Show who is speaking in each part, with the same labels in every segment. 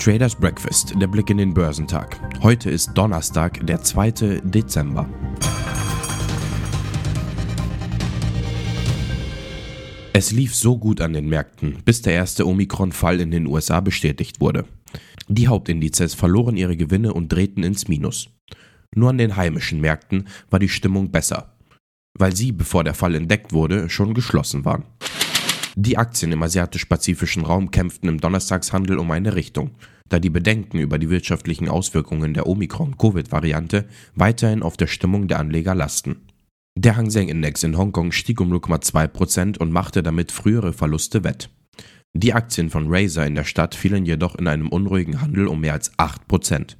Speaker 1: Traders Breakfast, der Blick in den Börsentag. Heute ist Donnerstag, der 2. Dezember. Es lief so gut an den Märkten, bis der erste Omikron-Fall in den USA bestätigt wurde. Die Hauptindizes verloren ihre Gewinne und drehten ins Minus. Nur an den heimischen Märkten war die Stimmung besser, weil sie, bevor der Fall entdeckt wurde, schon geschlossen waren. Die Aktien im asiatisch-pazifischen Raum kämpften im Donnerstagshandel um eine Richtung, da die Bedenken über die wirtschaftlichen Auswirkungen der Omikron-Covid-Variante weiterhin auf der Stimmung der Anleger lasten. Der Hang Seng Index in Hongkong stieg um 0,2% und machte damit frühere Verluste wett. Die Aktien von Razer in der Stadt fielen jedoch in einem unruhigen Handel um mehr als 8%.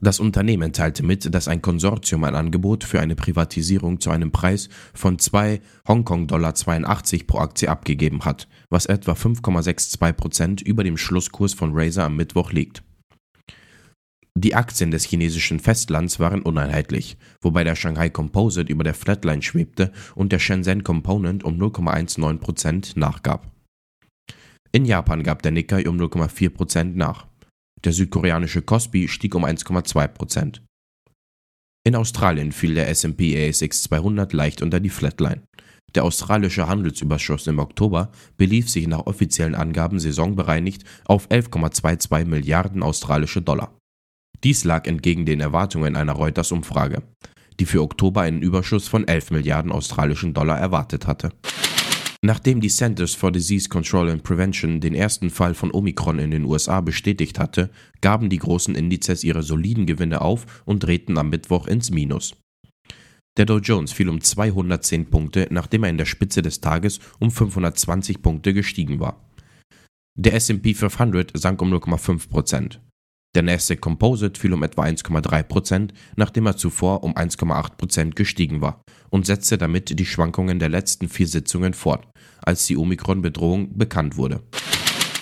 Speaker 1: Das Unternehmen teilte mit, dass ein Konsortium ein Angebot für eine Privatisierung zu einem Preis von 2 Hongkong-Dollar 82 pro Aktie abgegeben hat, was etwa 5,62% über dem Schlusskurs von Razer am Mittwoch liegt. Die Aktien des chinesischen Festlands waren uneinheitlich, wobei der Shanghai Composite über der Flatline schwebte und der Shenzhen Component um 0,19% nachgab. In Japan gab der Nikkei um 0,4% nach. Der südkoreanische Kospi stieg um 1,2%. In Australien fiel der S&P ASX 200 leicht unter die Flatline. Der australische Handelsüberschuss im Oktober belief sich nach offiziellen Angaben saisonbereinigt auf 11,22 Milliarden australische Dollar. Dies lag entgegen den Erwartungen einer Reuters-Umfrage, die für Oktober einen Überschuss von 11 Milliarden australischen Dollar erwartet hatte. Nachdem die Centers for Disease Control and Prevention den ersten Fall von Omikron in den USA bestätigt hatte, gaben die großen Indizes ihre soliden Gewinne auf und drehten am Mittwoch ins Minus. Der Dow Jones fiel um 210 Punkte, nachdem er in der Spitze des Tages um 520 Punkte gestiegen war. Der SP 500 sank um 0,5%. Der Nasdaq Composite fiel um etwa 1,3%, nachdem er zuvor um 1,8% gestiegen war und setzte damit die Schwankungen der letzten vier Sitzungen fort, als die Omikron-Bedrohung bekannt wurde.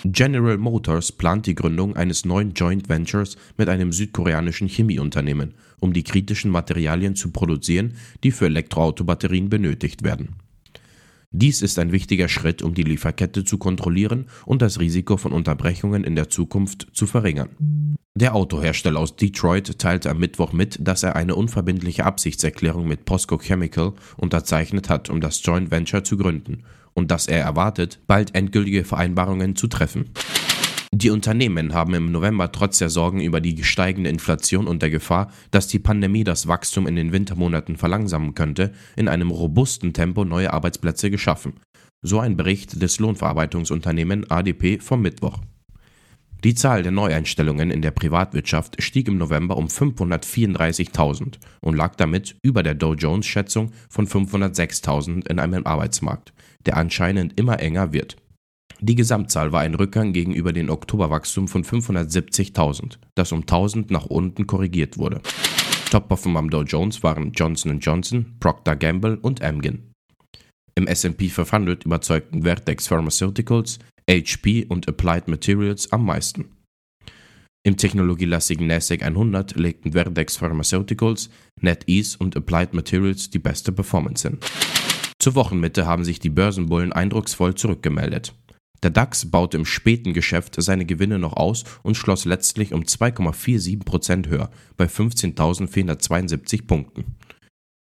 Speaker 1: General Motors plant die Gründung eines neuen Joint Ventures mit einem südkoreanischen Chemieunternehmen, um die kritischen Materialien zu produzieren, die für Elektroautobatterien benötigt werden. Dies ist ein wichtiger Schritt, um die Lieferkette zu kontrollieren und das Risiko von Unterbrechungen in der Zukunft zu verringern. Der Autohersteller aus Detroit teilte am Mittwoch mit, dass er eine unverbindliche Absichtserklärung mit POSCO Chemical unterzeichnet hat, um das Joint Venture zu gründen, und dass er erwartet, bald endgültige Vereinbarungen zu treffen. Die Unternehmen haben im November trotz der Sorgen über die steigende Inflation und der Gefahr, dass die Pandemie das Wachstum in den Wintermonaten verlangsamen könnte, in einem robusten Tempo neue Arbeitsplätze geschaffen. So ein Bericht des Lohnverarbeitungsunternehmen ADP vom Mittwoch. Die Zahl der Neueinstellungen in der Privatwirtschaft stieg im November um 534.000 und lag damit über der Dow Jones Schätzung von 506.000 in einem Arbeitsmarkt, der anscheinend immer enger wird. Die Gesamtzahl war ein Rückgang gegenüber dem Oktoberwachstum von 570.000, das um 1000 nach unten korrigiert wurde. Top-Performer am Dow Jones waren Johnson Johnson, Procter Gamble und Amgen. Im S&P 500 überzeugten Vertex Pharmaceuticals, HP und Applied Materials am meisten. Im technologielastigen NASDAQ 100 legten Vertex Pharmaceuticals, NetEase und Applied Materials die beste Performance hin. Zur Wochenmitte haben sich die Börsenbullen eindrucksvoll zurückgemeldet. Der DAX baute im späten Geschäft seine Gewinne noch aus und schloss letztlich um 2,47% höher bei 15.472 Punkten.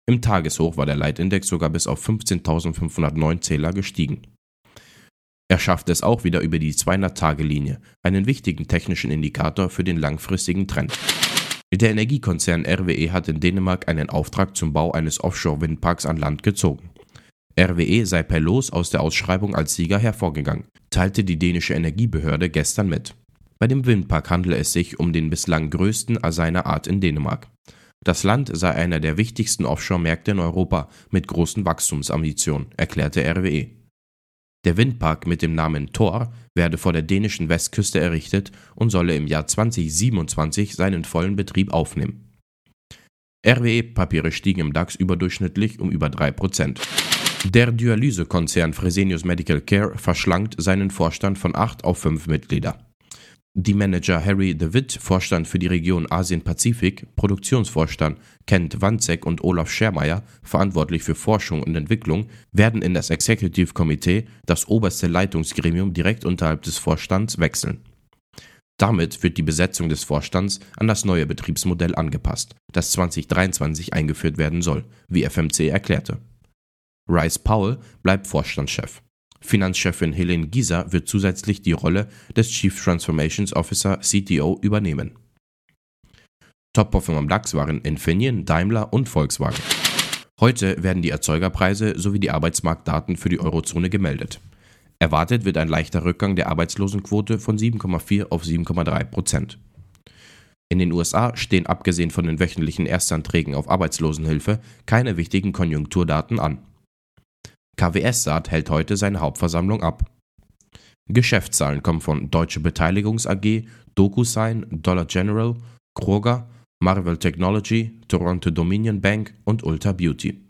Speaker 1: Im Tageshoch war der Leitindex sogar bis auf 15.509 Zähler gestiegen. Er schaffte es auch wieder über die 200-Tage-Linie, einen wichtigen technischen Indikator für den langfristigen Trend. Der Energiekonzern RWE hat in Dänemark einen Auftrag zum Bau eines Offshore-Windparks an Land gezogen. RWE sei per Los aus der Ausschreibung als Sieger hervorgegangen, teilte die dänische Energiebehörde gestern mit. Bei dem Windpark handele es sich um den bislang größten seiner Art in Dänemark. Das Land sei einer der wichtigsten Offshore-Märkte in Europa mit großen Wachstumsambitionen, erklärte RWE. Der Windpark mit dem Namen Thor werde vor der dänischen Westküste errichtet und solle im Jahr 2027 seinen vollen Betrieb aufnehmen. RWE-Papiere stiegen im DAX überdurchschnittlich um über 3%. Der Dialysekonzern Fresenius Medical Care verschlankt seinen Vorstand von 8 auf 5 Mitglieder. Die Manager Harry DeWitt, Vorstand für die Region Asien-Pazifik, Produktionsvorstand Kent Wanzek und Olaf Schermeier, verantwortlich für Forschung und Entwicklung, werden in das Executive Committee, das oberste Leitungsgremium direkt unterhalb des Vorstands, wechseln. Damit wird die Besetzung des Vorstands an das neue Betriebsmodell angepasst, das 2023 eingeführt werden soll, wie FMC erklärte. Rice Powell bleibt Vorstandschef. Finanzchefin Helene Gieser wird zusätzlich die Rolle des Chief Transformations Officer CTO übernehmen. Top-Performer am DAX waren Infineon, Daimler und Volkswagen. Heute werden die Erzeugerpreise sowie die Arbeitsmarktdaten für die Eurozone gemeldet. Erwartet wird ein leichter Rückgang der Arbeitslosenquote von 7,4 auf 7,3 Prozent. In den USA stehen abgesehen von den wöchentlichen Erstanträgen auf Arbeitslosenhilfe keine wichtigen Konjunkturdaten an. KWS Saat hält heute seine Hauptversammlung ab. Geschäftszahlen kommen von Deutsche Beteiligungs AG, DocuSign, Dollar General, Kroger, Marvel Technology, Toronto Dominion Bank und Ulta Beauty.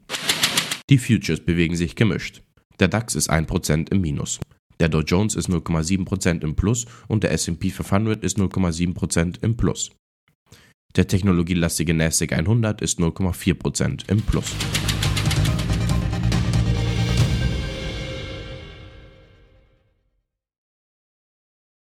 Speaker 1: Die Futures bewegen sich gemischt. Der DAX ist 1% im Minus. Der Dow Jones ist 0,7% im Plus und der SP 500 ist 0,7% im Plus. Der technologielastige NASDAQ 100 ist 0,4% im Plus.